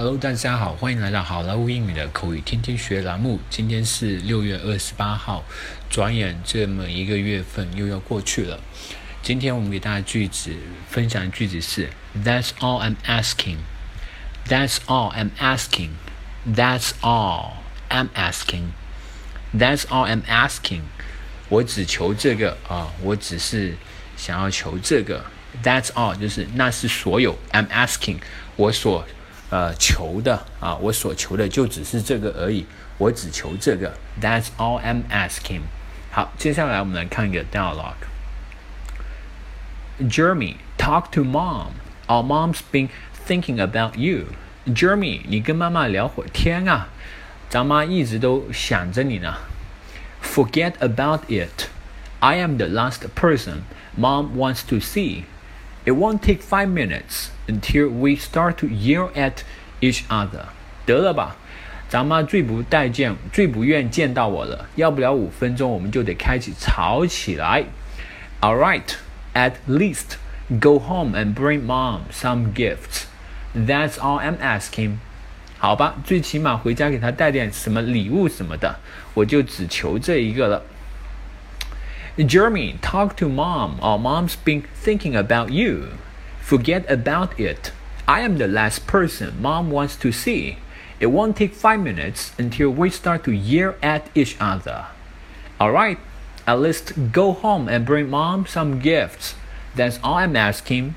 Hello，大家好，欢迎来到好莱坞英语的口语天天学栏目。今天是六月二十八号，转眼这么一个月份又要过去了。今天我们给大家句子分享的句子是：That's all I'm asking. That's all I'm asking. That's all I'm asking. That's all I'm asking. 我只求这个啊，我只是想要求这个。That's all，就是那是所有。I'm asking，我所呃求的啊，我所求的就只是这个而已，我只求这个。That's all I'm asking。好，接下来我们来看一个 dialogue。Jeremy, talk to mom. Our mom's been thinking about you. Jeremy，你跟妈妈聊会儿天啊，咱妈一直都想着你呢。Forget about it. I am the last person mom wants to see. It won't take five minutes until we start to yell at each other. 得了吧，咱妈最不待见、最不愿见到我了。要不了五分钟，我们就得开始吵起来。All right, at least go home and bring mom some gifts. That's all I'm asking. 好吧，最起码回家给她带点什么礼物什么的，我就只求这一个了。 Jeremy, talk to mom. Our mom's been thinking about you. Forget about it. I am the last person mom wants to see. It won't take five minutes until we start to yell at each other. Alright, at least go home and bring mom some gifts. That's all I'm asking.